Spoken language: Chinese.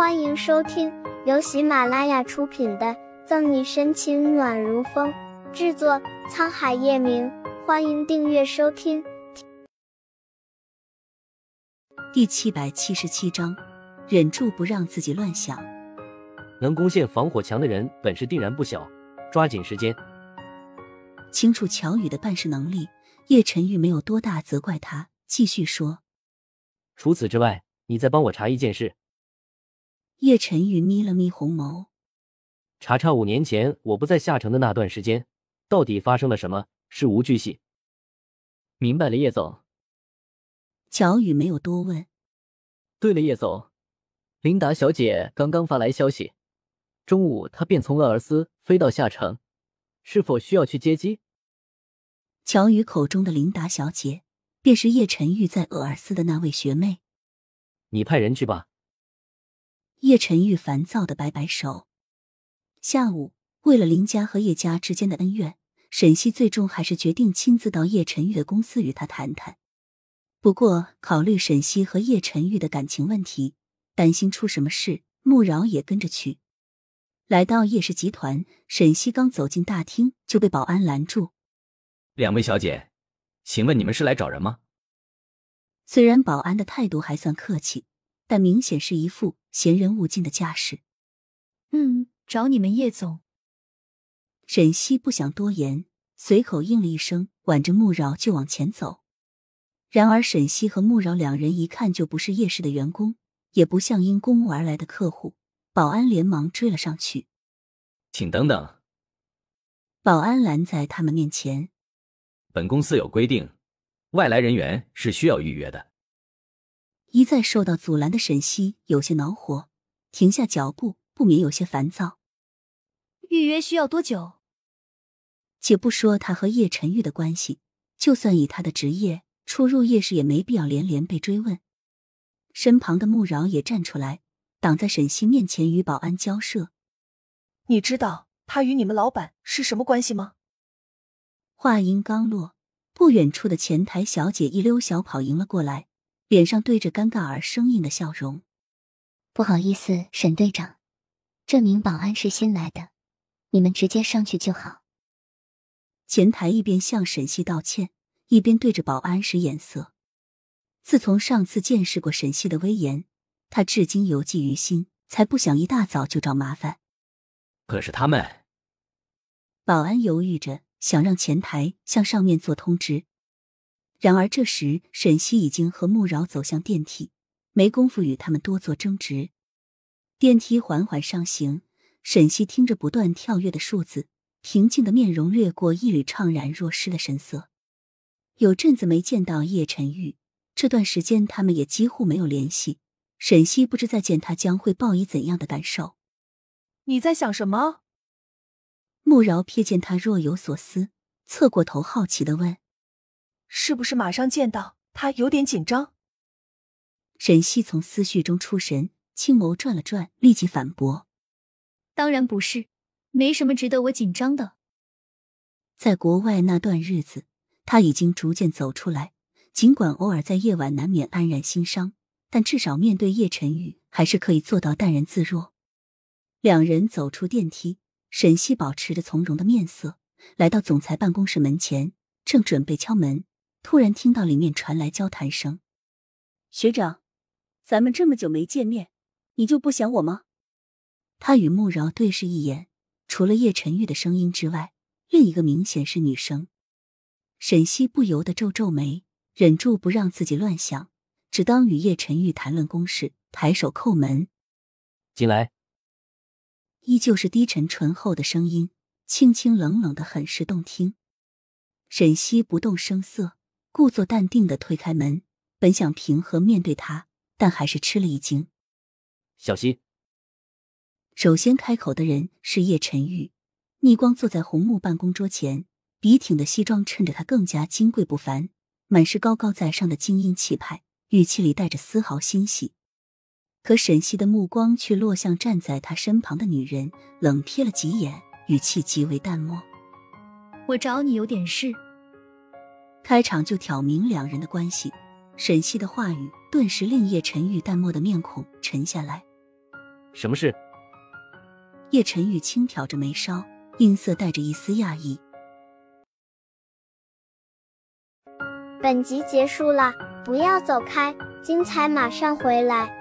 欢迎收听由喜马拉雅出品的《赠你深情暖如风》，制作沧海夜明。欢迎订阅收听。第七百七十七章，忍住不让自己乱想。能攻陷防火墙的人本事定然不小，抓紧时间。清楚乔宇的办事能力，叶晨玉没有多大责怪他，继续说：“除此之外，你再帮我查一件事。”叶晨玉眯了眯红眸，查查五年前我不在下城的那段时间，到底发生了什么，事无巨细。明白了，叶总。乔宇没有多问。对了，叶总，琳达小姐刚刚发来消息，中午她便从鄂尔斯飞到下城，是否需要去接机？乔宇口中的琳达小姐，便是叶晨玉在鄂尔斯的那位学妹。你派人去吧。叶晨玉烦躁的摆摆手。下午，为了林家和叶家之间的恩怨，沈西最终还是决定亲自到叶晨玉的公司与他谈谈。不过，考虑沈西和叶晨玉的感情问题，担心出什么事，穆饶也跟着去。来到叶氏集团，沈西刚走进大厅，就被保安拦住。两位小姐，请问你们是来找人吗？虽然保安的态度还算客气。但明显是一副闲人勿近的架势。嗯，找你们叶总。沈西不想多言，随口应了一声，挽着穆饶就往前走。然而，沈西和穆饶两人一看就不是叶氏的员工，也不像因公务而来的客户。保安连忙追了上去。请等等。保安拦在他们面前。本公司有规定，外来人员是需要预约的。一再受到阻拦的沈西有些恼火，停下脚步，不免有些烦躁。预约需要多久？且不说他和叶晨玉的关系，就算以他的职业，出入夜市也没必要连连被追问。身旁的穆饶也站出来，挡在沈西面前与保安交涉。你知道他与你们老板是什么关系吗？话音刚落，不远处的前台小姐一溜小跑迎了过来。脸上对着尴尬而生硬的笑容。不好意思，沈队长，这名保安是新来的，你们直接上去就好。前台一边向沈西道歉，一边对着保安使眼色。自从上次见识过沈西的威严，他至今犹记于心，才不想一大早就找麻烦。可是他们……保安犹豫着，想让前台向上面做通知。然而这时，沈西已经和穆饶走向电梯，没工夫与他们多做争执。电梯缓缓上行，沈西听着不断跳跃的数字，平静的面容掠过一缕怅然若失的神色。有阵子没见到叶晨玉，这段时间他们也几乎没有联系。沈西不知再见他将会报以怎样的感受。你在想什么？穆饶瞥见他若有所思，侧过头好奇的问。是不是马上见到他有点紧张？沈西从思绪中出神，青眸转了转，立即反驳：“当然不是，没什么值得我紧张的。”在国外那段日子，他已经逐渐走出来，尽管偶尔在夜晚难免黯然心伤，但至少面对叶晨宇，还是可以做到淡然自若。两人走出电梯，沈西保持着从容的面色，来到总裁办公室门前，正准备敲门。突然听到里面传来交谈声：“学长，咱们这么久没见面，你就不想我吗？”他与穆饶对视一眼，除了叶晨玉的声音之外，另一个明显是女生。沈西不由得皱皱眉，忍住不让自己乱想，只当与叶晨玉谈论公事，抬手叩门：“进来。”依旧是低沉醇厚的声音，清清冷冷的，很是动听。沈西不动声色。故作淡定的推开门，本想平和面对他，但还是吃了一惊。小溪。首先开口的人是叶晨玉，逆光坐在红木办公桌前，笔挺的西装衬着他更加金贵不凡，满是高高在上的精英气派，语气里带着丝毫欣喜。可沈西的目光却落向站在他身旁的女人，冷瞥了几眼，语气极为淡漠：“我找你有点事。”开场就挑明两人的关系，沈西的话语顿时令叶晨玉淡漠的面孔沉下来。什么事？叶晨玉轻挑着眉梢，音色带着一丝讶异。本集结束了，不要走开，精彩马上回来。